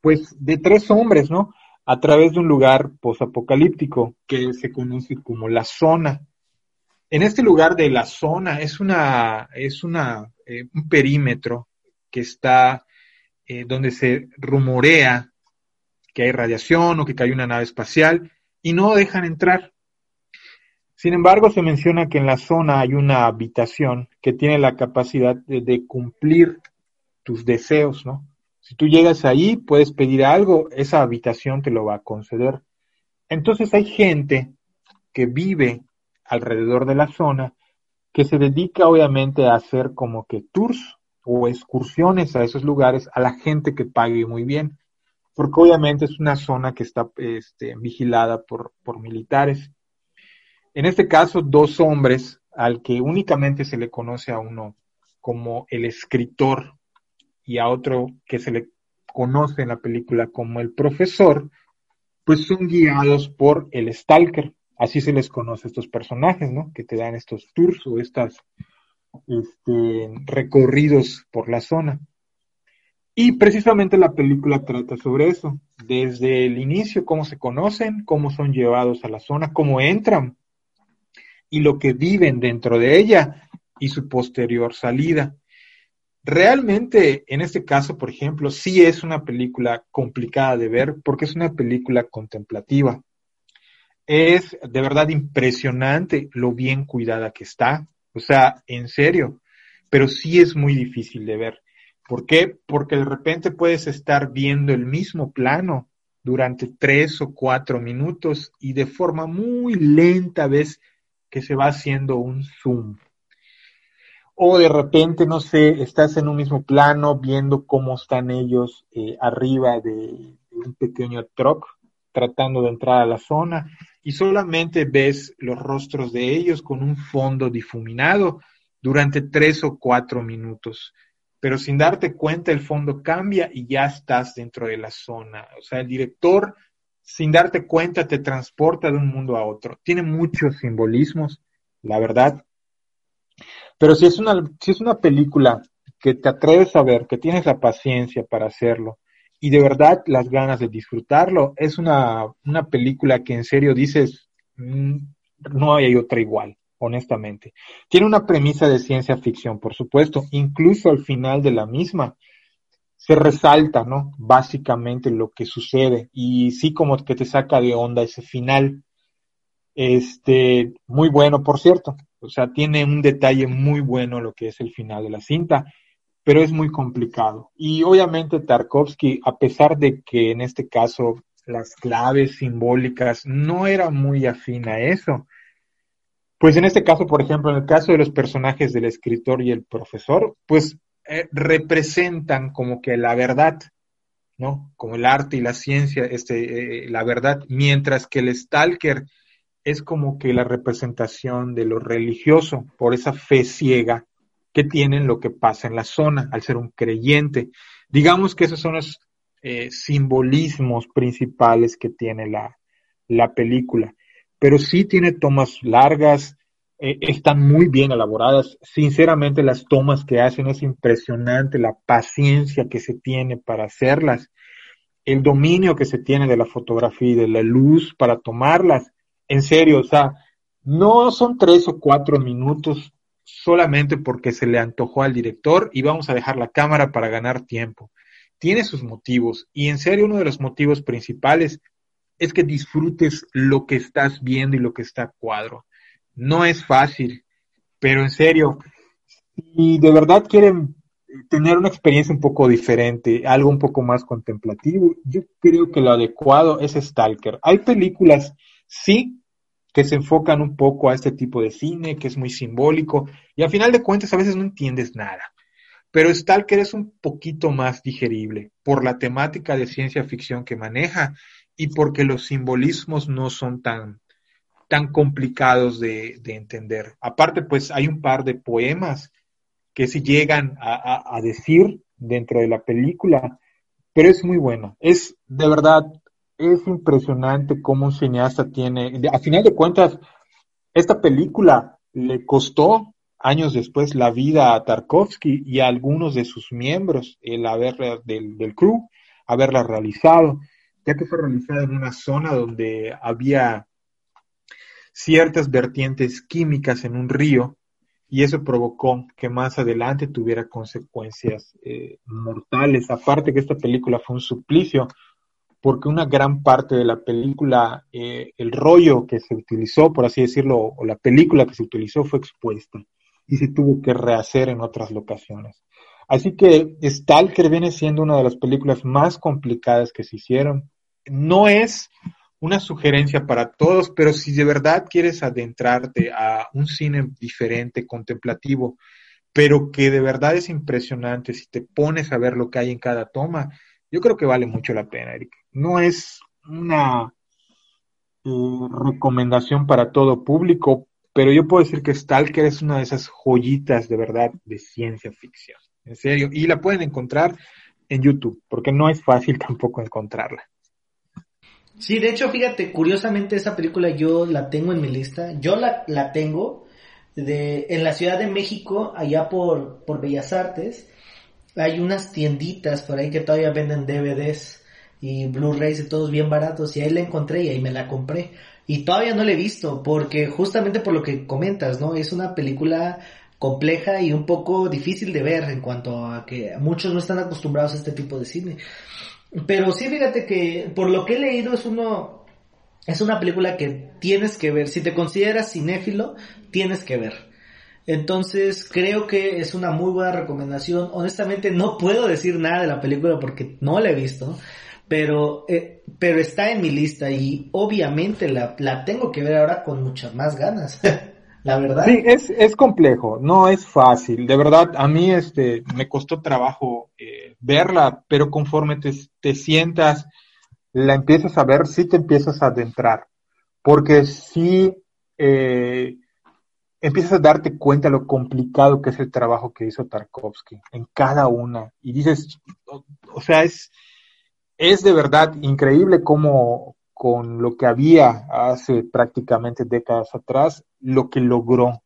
pues de tres hombres, ¿no? a través de un lugar posapocalíptico que se conoce como la zona. En este lugar de la zona es una es una eh, un perímetro que está eh, donde se rumorea que hay radiación o que hay una nave espacial y no dejan entrar. Sin embargo, se menciona que en la zona hay una habitación que tiene la capacidad de, de cumplir tus deseos, ¿no? Si tú llegas ahí, puedes pedir algo, esa habitación te lo va a conceder. Entonces hay gente que vive alrededor de la zona que se dedica obviamente a hacer como que tours o excursiones a esos lugares a la gente que pague muy bien, porque obviamente es una zona que está este, vigilada por, militares. En este caso, dos hombres al que únicamente se le conoce a uno como el escritor y a otro que se le conoce en la película como el profesor, pues son guiados por el stalker. Así se les conoce a estos personajes, ¿no? Que te dan estos tours o estos este, recorridos por la zona. Y precisamente la película trata sobre eso, desde el inicio, cómo se conocen, cómo son llevados a la zona, cómo entran y lo que viven dentro de ella y su posterior salida. Realmente, en este caso, por ejemplo, sí es una película complicada de ver porque es una película contemplativa. Es de verdad impresionante lo bien cuidada que está. O sea, en serio, pero sí es muy difícil de ver. ¿Por qué? Porque de repente puedes estar viendo el mismo plano durante tres o cuatro minutos y de forma muy lenta ves que se va haciendo un zoom o de repente, no sé, estás en un mismo plano viendo cómo están ellos eh, arriba de, un pequeño truck tratando de entrar a la zona y solamente ves los rostros de ellos con un fondo difuminado durante tres o cuatro minutos. Pero sin darte cuenta el fondo cambia y ya estás dentro de la zona. O sea, el director, sin darte cuenta, te transporta de un mundo a otro. Tiene muchos simbolismos, la verdad. Pero si es una, si es una película que te atreves a ver, que tienes la paciencia para hacerlo y de verdad las ganas de disfrutarlo, es una, una película que en serio dices, mm, no hay otra igual, honestamente. Tiene una premisa de ciencia ficción, por supuesto, incluso al final de la misma se resalta, ¿no? Básicamente lo que sucede y sí como que te saca de onda ese final. Este, muy bueno, por cierto. O sea, tiene un detalle muy bueno lo que es el final de la cinta, pero es muy complicado. Y obviamente Tarkovsky, a pesar de que en este caso las claves simbólicas no era muy afín a eso, pues en este caso, por ejemplo, en el caso de los personajes del escritor y el profesor, pues eh, representan como que la verdad, ¿no? Como el arte y la ciencia, este, eh, la verdad, mientras que el stalker es como que la representación de lo religioso, por esa fe ciega que tienen lo que pasa en la zona, al ser un creyente. Digamos que esos son los eh, simbolismos principales que tiene la, la película pero sí tiene tomas largas, eh, están muy bien elaboradas. Sinceramente, las tomas que hacen es impresionante, la paciencia que se tiene para hacerlas, el dominio que se tiene de la fotografía y de la luz para tomarlas. En serio, o sea, no son tres o cuatro minutos solamente porque se le antojó al director y vamos a dejar la cámara para ganar tiempo. Tiene sus motivos y en serio uno de los motivos principales es que disfrutes lo que estás viendo y lo que está a cuadro. No es fácil, pero en serio, si de verdad quieren tener una experiencia un poco diferente, algo un poco más contemplativo, yo creo que lo adecuado es Stalker. Hay películas, sí, que se enfocan un poco a este tipo de cine, que es muy simbólico, y al final de cuentas a veces no entiendes nada. Pero Stalker es un poquito más digerible por la temática de ciencia ficción que maneja y porque los simbolismos no son tan, tan complicados de, entender. Aparte, pues hay un par de poemas que se llegan a, decir dentro de la película, pero es muy bueno. Es de verdad, es impresionante cómo un cineasta tiene, a final de cuentas, esta película le costó años después la vida a Tarkovsky y a algunos de sus miembros, el haberla del, del crew, haberla realizado ya que fue realizada en una zona donde había ciertas vertientes químicas en un río y eso provocó que más adelante tuviera consecuencias eh, mortales. Aparte que esta película fue un suplicio porque una gran parte de la película, eh, el rollo que se utilizó, por así decirlo, o la película que se utilizó fue expuesta y se tuvo que rehacer en otras locaciones. Así que Stalker viene siendo una de las películas más complicadas que se hicieron no es una sugerencia para todos, pero si de verdad quieres adentrarte a un cine diferente, contemplativo, pero que de verdad es impresionante, si te pones a ver lo que hay en cada toma, yo creo que vale mucho la pena, Eric. No es una eh, recomendación para todo público, pero yo puedo decir que Stalker es una de esas joyitas de verdad de ciencia ficción, en serio, y la pueden encontrar en YouTube, porque no es fácil tampoco encontrarla. Sí, de hecho, fíjate, curiosamente esa película yo la tengo en mi lista. Yo la, la tengo de, en la Ciudad de México, allá por, por Bellas Artes. Hay unas tienditas por ahí que todavía venden DVDs y Blu-rays y todos bien baratos. Y ahí la encontré y ahí me la compré. Y todavía no la he visto porque justamente por lo que comentas, ¿no? Es una película compleja y un poco difícil de ver en cuanto a que muchos no están acostumbrados a este tipo de cine. Pero sí, fíjate que por lo que he leído es uno, es una película que tienes que ver. Si te consideras cinéfilo, tienes que ver. Entonces creo que es una muy buena recomendación. Honestamente no puedo decir nada de la película porque no la he visto, pero, eh, pero está en mi lista y obviamente la, la tengo que ver ahora con muchas más ganas. la verdad. Sí, es, es complejo, no es fácil. De verdad, a mí este, me costó trabajo eh, verla, pero conforme te, te, sientas, la empiezas a ver, sí te empiezas a adentrar. Porque sí eh, empiezas a darte cuenta lo complicado que es el trabajo que hizo Tarkovsky en cada una. Y dices, o, o sea, es, es de verdad increíble cómo, con lo que había hace prácticamente décadas atrás, lo que logró.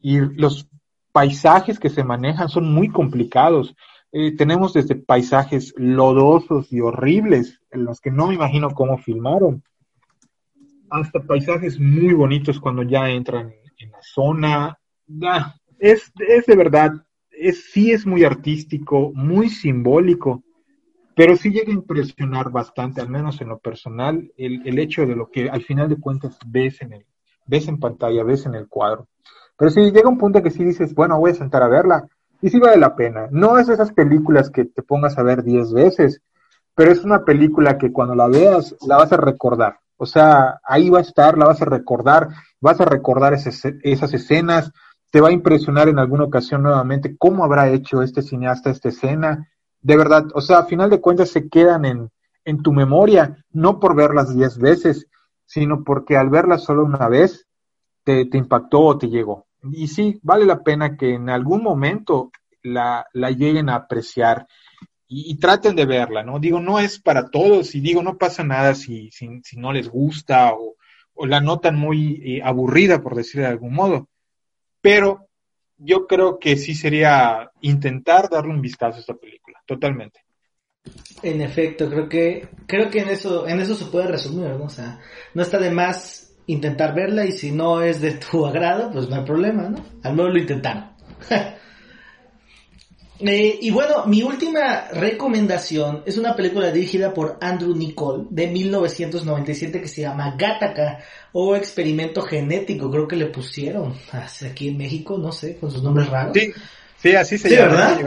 Y los paisajes que se manejan son muy complicados. Eh, tenemos desde paisajes lodosos y horribles, en los que no me imagino cómo filmaron, hasta paisajes muy bonitos cuando ya entran en la zona. es, es de verdad, es, sí es muy artístico, muy simbólico, pero sí llega a impresionar bastante, al menos en lo personal, el, el hecho de lo que al final de cuentas ves en, el, ves en pantalla, ves en el cuadro. Pero sí llega un punto que sí dices, bueno, voy a sentar a verla, y sí vale la pena. No es esas películas que te pongas a ver diez veces, pero es una película que cuando la veas la vas a recordar. O sea, ahí va a estar, la vas a recordar, vas a recordar esas, escenas, te va a impresionar en alguna ocasión nuevamente cómo habrá hecho este cineasta esta escena. De verdad, o sea, a final de cuentas se quedan en, en tu memoria, no por verlas diez veces, sino porque al verlas solo una vez te, te impactó o te llegó. Y sí, vale la pena que en algún momento la, la lleguen a apreciar y, traten de verla, ¿no? Digo, no es para todos y digo, no pasa nada si, si, no les gusta o, la notan muy eh, aburrida, por decir de algún modo. Pero yo creo que sí sería intentar darle un vistazo a esta película, totalmente. En efecto, creo que creo que en eso en eso se puede resumir, ¿no? O sea, no está de más intentar verla y si no es de tu agrado, pues no hay problema, ¿no? Al menos lo intentaron. Eh, y bueno, mi última recomendación es una película dirigida por Andrew Nicole de 1997 que se llama Gattaca o Experimento Genético, creo que le pusieron aquí en México, no sé, con sus nombres raros. Sí, sí así se llama.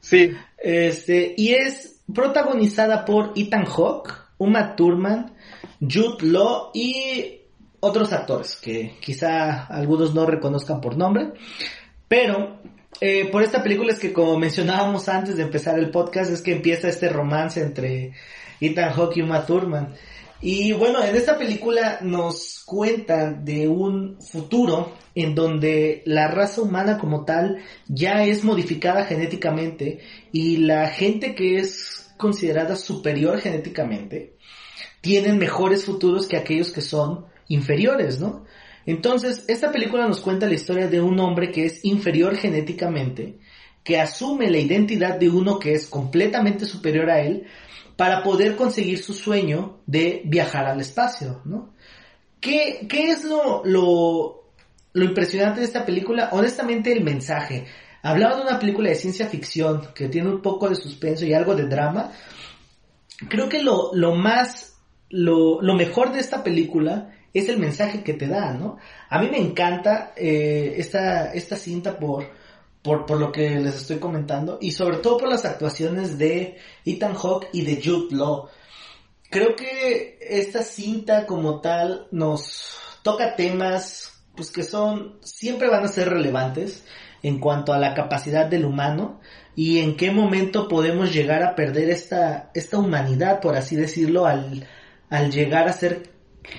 Sí. Este, y es protagonizada por Ethan Hawke, Uma Thurman, Jude Law y otros actores que quizá algunos no reconozcan por nombre, pero eh, por esta película es que como mencionábamos antes de empezar el podcast es que empieza este romance entre Ethan Hawke y Uma Thurman. Y bueno, en esta película nos cuenta de un futuro en donde la raza humana como tal ya es modificada genéticamente y la gente que es considerada superior genéticamente tienen mejores futuros que aquellos que son inferiores, ¿no? Entonces, esta película nos cuenta la historia de un hombre que es inferior genéticamente, que asume la identidad de uno que es completamente superior a él para poder conseguir su sueño de viajar al espacio, ¿no? ¿Qué, qué es lo, lo, lo impresionante de esta película? Honestamente, el mensaje. Hablaba de una película de ciencia ficción que tiene un poco de suspenso y algo de drama. Creo que lo, lo más, lo, lo mejor de esta película es el mensaje que te da, ¿no? A mí me encanta eh, esta, esta cinta por, por, por, lo que les estoy comentando y sobre todo por las actuaciones de Ethan Hawke y de Jude Law. Creo que esta cinta como tal nos toca temas pues que son siempre van a ser relevantes en cuanto a la capacidad del humano y en qué momento podemos llegar a perder esta, esta humanidad, por así decirlo, al, al llegar a ser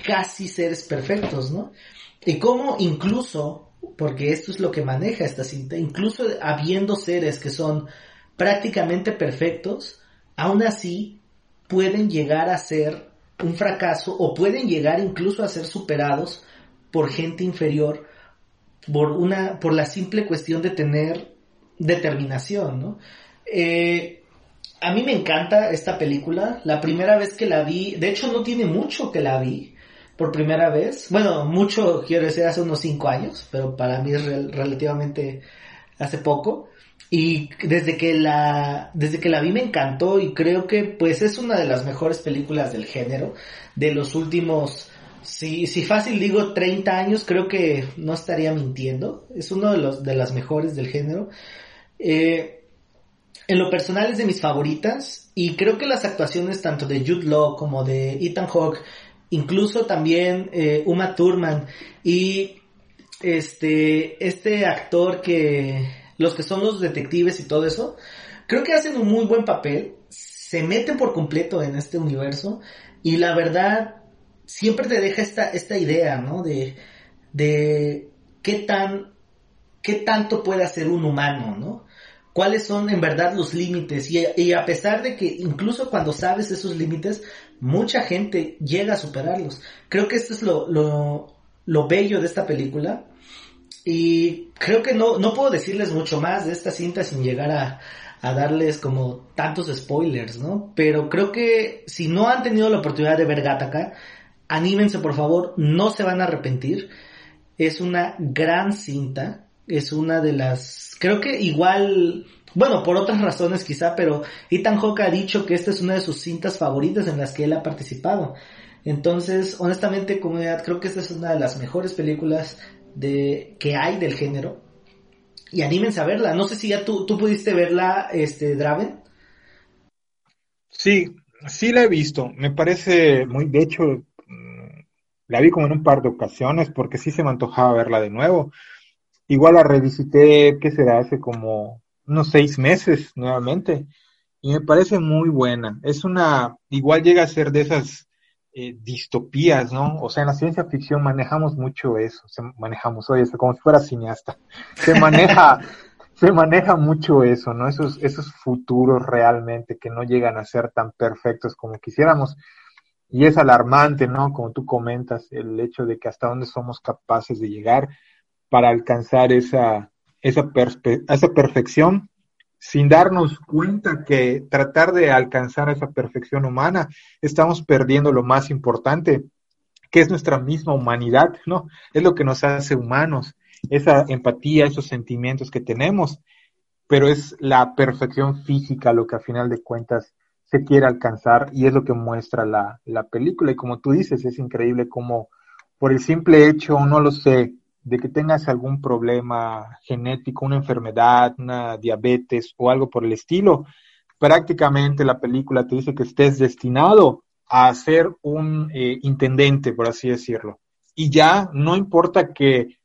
casi seres perfectos, ¿no? Y cómo incluso, porque esto es lo que maneja esta cinta, incluso habiendo seres que son prácticamente perfectos, aún así pueden llegar a ser un fracaso o pueden llegar incluso a ser superados por gente inferior por una por la simple cuestión de tener determinación, ¿no? Eh, a mí me encanta esta película. La primera vez que la vi, de hecho no tiene mucho que la vi por primera vez. Bueno, mucho quiero decir hace unos cinco años, pero para mí es relativamente hace poco. Y desde que la, desde que la vi me encantó y creo que pues es una de las mejores películas del género de los últimos, si, si fácil digo 30 años, creo que no estaría mintiendo. Es uno de los, de las mejores del género. Eh, en lo personal es de mis favoritas y creo que las actuaciones tanto de Jude Law como de Ethan Hawke incluso también eh, Uma Thurman. Y este este actor que los que son los detectives y todo eso creo que hacen un muy buen papel se meten por completo en este universo y la verdad siempre te deja esta esta idea no de de qué tan qué tanto puede hacer un humano no cuáles son en verdad los límites y, a pesar de que incluso cuando sabes esos límites, mucha gente llega a superarlos. Creo que esto es lo, lo, bello de esta película y creo que no, no puedo decirles mucho más de esta cinta sin llegar a, a darles como tantos spoilers, ¿no? Pero creo que si no han tenido la oportunidad de ver Gattaca, anímense por favor, no se van a arrepentir. Es una gran cinta es una de las, creo que igual, bueno, por otras razones quizá, pero Ethan Hawke ha dicho que esta es una de sus cintas favoritas en las que él ha participado. Entonces, honestamente, comunidad, creo que esta es una de las mejores películas de que hay del género. Y anímense a verla. No sé si ya tú, tú pudiste verla, este, Draven. Sí, sí la he visto. Me parece muy, de hecho, mm, la vi como en un par de ocasiones porque sí se me antojaba verla de nuevo. Igual la revisité, ¿qué será? Hace como unos seis meses nuevamente. Y me parece muy buena. Es una, igual llega a ser de esas eh, distopías, ¿no? O sea, en la ciencia ficción manejamos mucho eso, se manejamos, oye, como si fuera cineasta, se maneja, se maneja mucho eso, ¿no? Esos, esos futuros realmente que no llegan a ser tan perfectos como quisiéramos. Y es alarmante, ¿no? Como tú comentas, el hecho de que hasta dónde somos capaces de llegar para alcanzar esa, esa, esa perfección sin darnos cuenta que tratar de alcanzar esa perfección humana, estamos perdiendo lo más importante, que es nuestra misma humanidad, ¿no? Es lo que nos hace humanos, esa empatía, esos sentimientos que tenemos, pero es la perfección física lo que a final de cuentas se quiere alcanzar y es lo que muestra la, la película. Y como tú dices, es increíble como por el simple hecho, no lo sé, de que tengas algún problema genético, una enfermedad, una diabetes o algo por el estilo, prácticamente la película te dice que estés destinado a ser un eh, intendente, por así decirlo. Y ya no importa que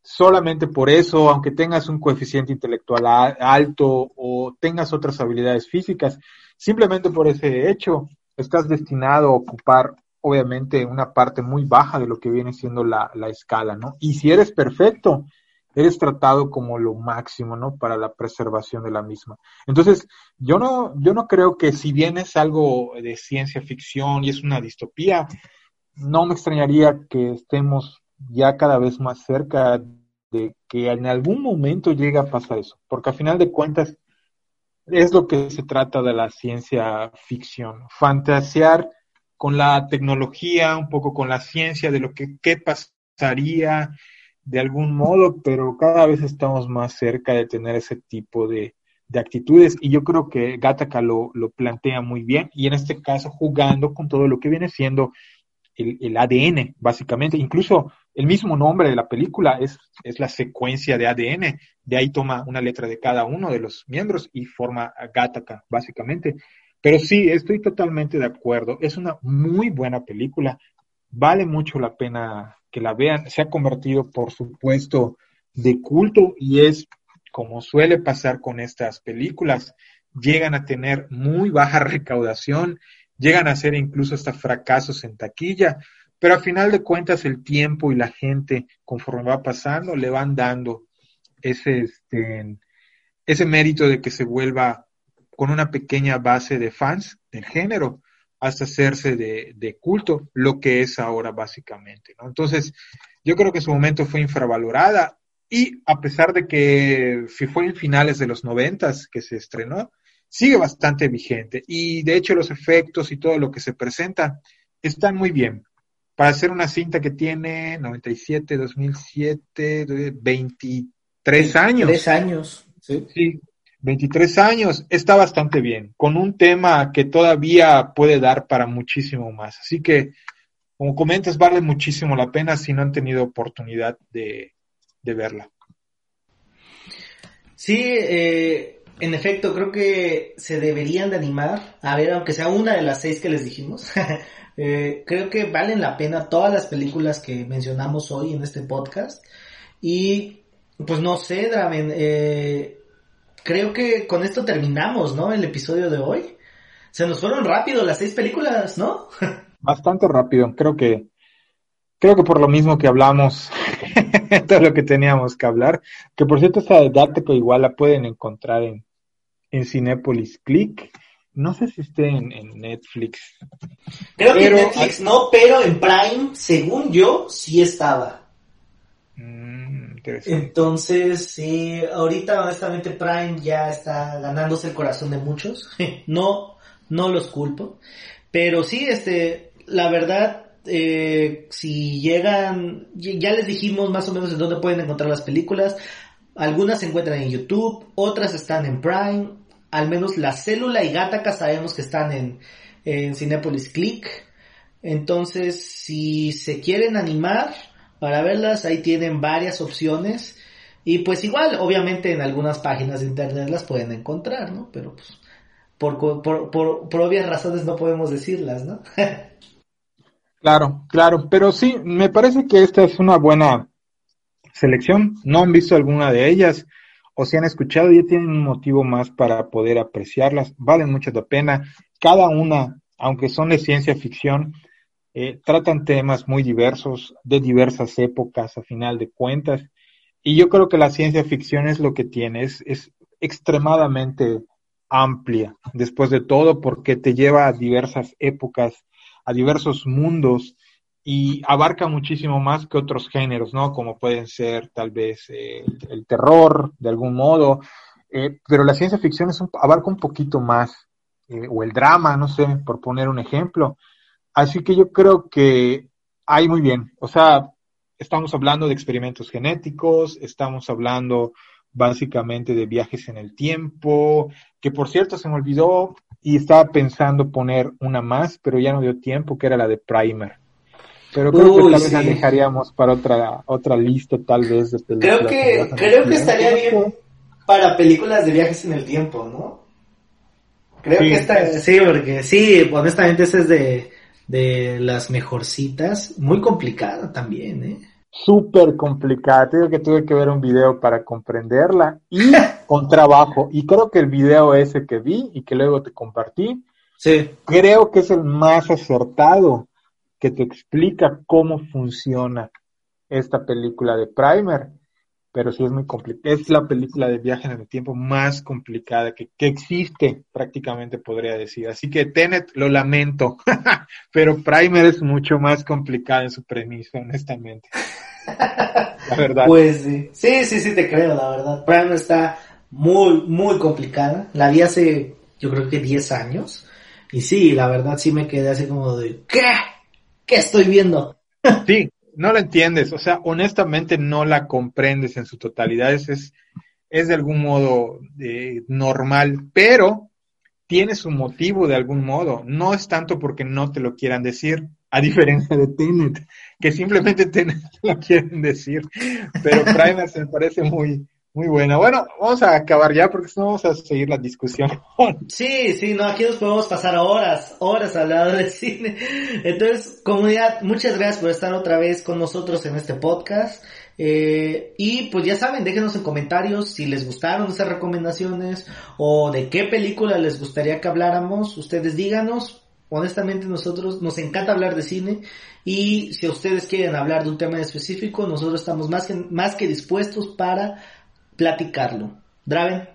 solamente por eso, aunque tengas un coeficiente intelectual alto o tengas otras habilidades físicas, simplemente por ese hecho, estás destinado a ocupar obviamente una parte muy baja de lo que viene siendo la, la, escala, ¿no? Y si eres perfecto, eres tratado como lo máximo, ¿no? Para la preservación de la misma. Entonces, yo no, yo no creo que si bien es algo de ciencia ficción y es una distopía, no me extrañaría que estemos ya cada vez más cerca de que en algún momento llegue a pasar eso, porque a final de cuentas es lo que se trata de la ciencia ficción, fantasear con la tecnología, un poco con la ciencia de lo que qué pasaría de algún modo, pero cada vez estamos más cerca de tener ese tipo de, de actitudes. Y yo creo que Gattaca lo, lo, plantea muy bien y en este caso jugando con todo lo que viene siendo el, el, ADN, básicamente, incluso el mismo nombre de la película es, es la secuencia de ADN, de ahí toma una letra de cada uno de los miembros y forma Gattaca, básicamente. Pero sí, estoy totalmente de acuerdo. Es una muy buena película. Vale mucho la pena que la vean. Se ha convertido, por supuesto, de culto y es como suele pasar con estas películas. Llegan a tener muy baja recaudación, llegan a ser incluso hasta fracasos en taquilla, pero a final de cuentas el tiempo y la gente, conforme va pasando, le van dando ese, este, ese mérito de que se vuelva con una pequeña base de fans del género hasta hacerse de, culto, lo que es ahora básicamente. ¿no? Entonces, yo creo que su momento fue infravalorada y a pesar de que fue en finales de los noventas que se estrenó, sigue bastante vigente y de hecho los efectos y todo lo que se presenta están muy bien. Para hacer una cinta que tiene 97, 2007, 23 años. 23 años. Sí. sí 23 años, está bastante bien, con un tema que todavía puede dar para muchísimo más. Así que, como comentas, vale muchísimo la pena si no han tenido oportunidad de, verla. Sí, eh, en efecto, creo que se deberían de animar a ver, aunque sea una de las seis que les dijimos. eh, creo que valen la pena todas las películas que mencionamos hoy en este podcast. Y, pues no sé, Draven, eh, creo que con esto terminamos, ¿no? El episodio de hoy. Se nos fueron rápido las seis películas, ¿no? Bastante rápido. Creo que, creo que por lo mismo que hablamos, todo lo que teníamos que hablar. Que por cierto, esa de igual la pueden encontrar en, en Cinepolis Click. No sé si esté en, Netflix. Creo que en Netflix no, pero en Prime, según yo, sí estaba. Entonces, sí, ahorita honestamente Prime ya está ganándose el corazón de muchos. no, no los culpo. Pero sí, este, la verdad, eh, si llegan, ya les dijimos más o menos en dónde pueden encontrar las películas. Algunas se encuentran en YouTube, otras están en Prime, al menos La Célula y Gataca sabemos que están en, en Cinepolis Click. Entonces, si se quieren animar para verlas, ahí tienen varias opciones. Y pues igual, obviamente en algunas páginas de internet las pueden encontrar, ¿no? Pero pues por, por, por, obvias razones no podemos decirlas, ¿no? claro, claro, pero sí, me parece que esta es una buena selección. No han visto alguna de ellas o si han escuchado ya tienen un motivo más para poder apreciarlas. Valen mucho la pena. Cada una, aunque son de ciencia ficción, eh, tratan temas muy diversos, de diversas épocas a final de cuentas. Y yo creo que la ciencia ficción es lo que tiene, es, es extremadamente amplia, después de todo, porque te lleva a diversas épocas, a diversos mundos y abarca muchísimo más que otros géneros, ¿no? Como pueden ser tal vez eh, el, terror, de algún modo, eh, pero la ciencia ficción es abarca un poquito más, o el drama, no sé, por poner un ejemplo. Así que yo creo que hay muy bien, o sea, estamos hablando de experimentos genéticos, estamos hablando básicamente de viajes en el tiempo, que por cierto se me olvidó y estaba pensando poner una más, pero ya no dio tiempo, que era la de Primer. Pero creo que tal vez la dejaríamos para otra otra lista tal vez de. Creo que creo que estaría bien para películas de viajes en el tiempo, ¿no? Creo que esta, sí, porque sí, honestamente esa es de, de las mejorcitas, muy complicada también, ¿eh? súper complicada. Tengo que tuve que ver un video para comprenderla y con trabajo. Y creo que el video ese que vi y que luego te compartí, sí. creo que es el más acertado que te explica cómo funciona esta película de Primer. Pero sí es muy complicada. Es la película de viaje en el tiempo más complicada que, que existe, prácticamente podría decir. Así que Tenet lo lamento, pero Primer es mucho más complicada en su premisa, honestamente. La verdad. Pues sí. Sí, sí, sí, te creo, la verdad. Prime está muy, muy complicada. La vi hace, yo creo que 10 años. Y sí, la verdad sí me quedé así como de, ¿qué? ¿Qué estoy viendo? Sí, no la entiendes. O sea, honestamente no la comprendes en su totalidad. Es, es, es de algún modo eh, normal, pero tiene su motivo de algún modo. No es tanto porque no te lo quieran decir, a diferencia de Tenet, que simplemente Tenet lo quieren decir. Pero Primer se me parece muy, muy buena. Bueno, vamos a acabar ya porque si no vamos a seguir la discusión. Sí, sí, no, aquí nos podemos pasar horas, horas hablando de cine. Entonces, comunidad, muchas gracias por estar otra vez con nosotros en este podcast. Eh, y pues ya saben, déjenos en comentarios si les gustaron esas recomendaciones o de qué película les gustaría que habláramos. Ustedes díganos, honestamente nosotros nos encanta hablar de cine y si ustedes quieren hablar de un tema específico, nosotros estamos más que, más que dispuestos para platicarlo. Draven.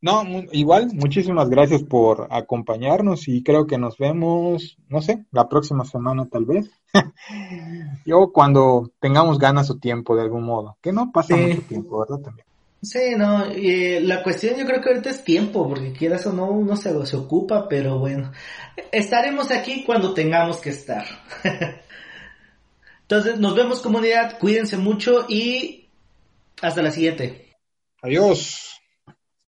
No, igual, muchísimas gracias por acompañarnos y creo que nos vemos, no sé, la próxima semana tal vez. Yo cuando tengamos ganas o tiempo de algún modo, que no pasa mucho tiempo, ¿verdad? También. Sí, no, y la cuestión yo creo que ahorita es tiempo, porque quieras o no, uno se, se ocupa, pero bueno, estaremos aquí cuando tengamos que estar. Entonces, nos vemos comunidad, cuídense mucho y hasta la siguiente. Adiós.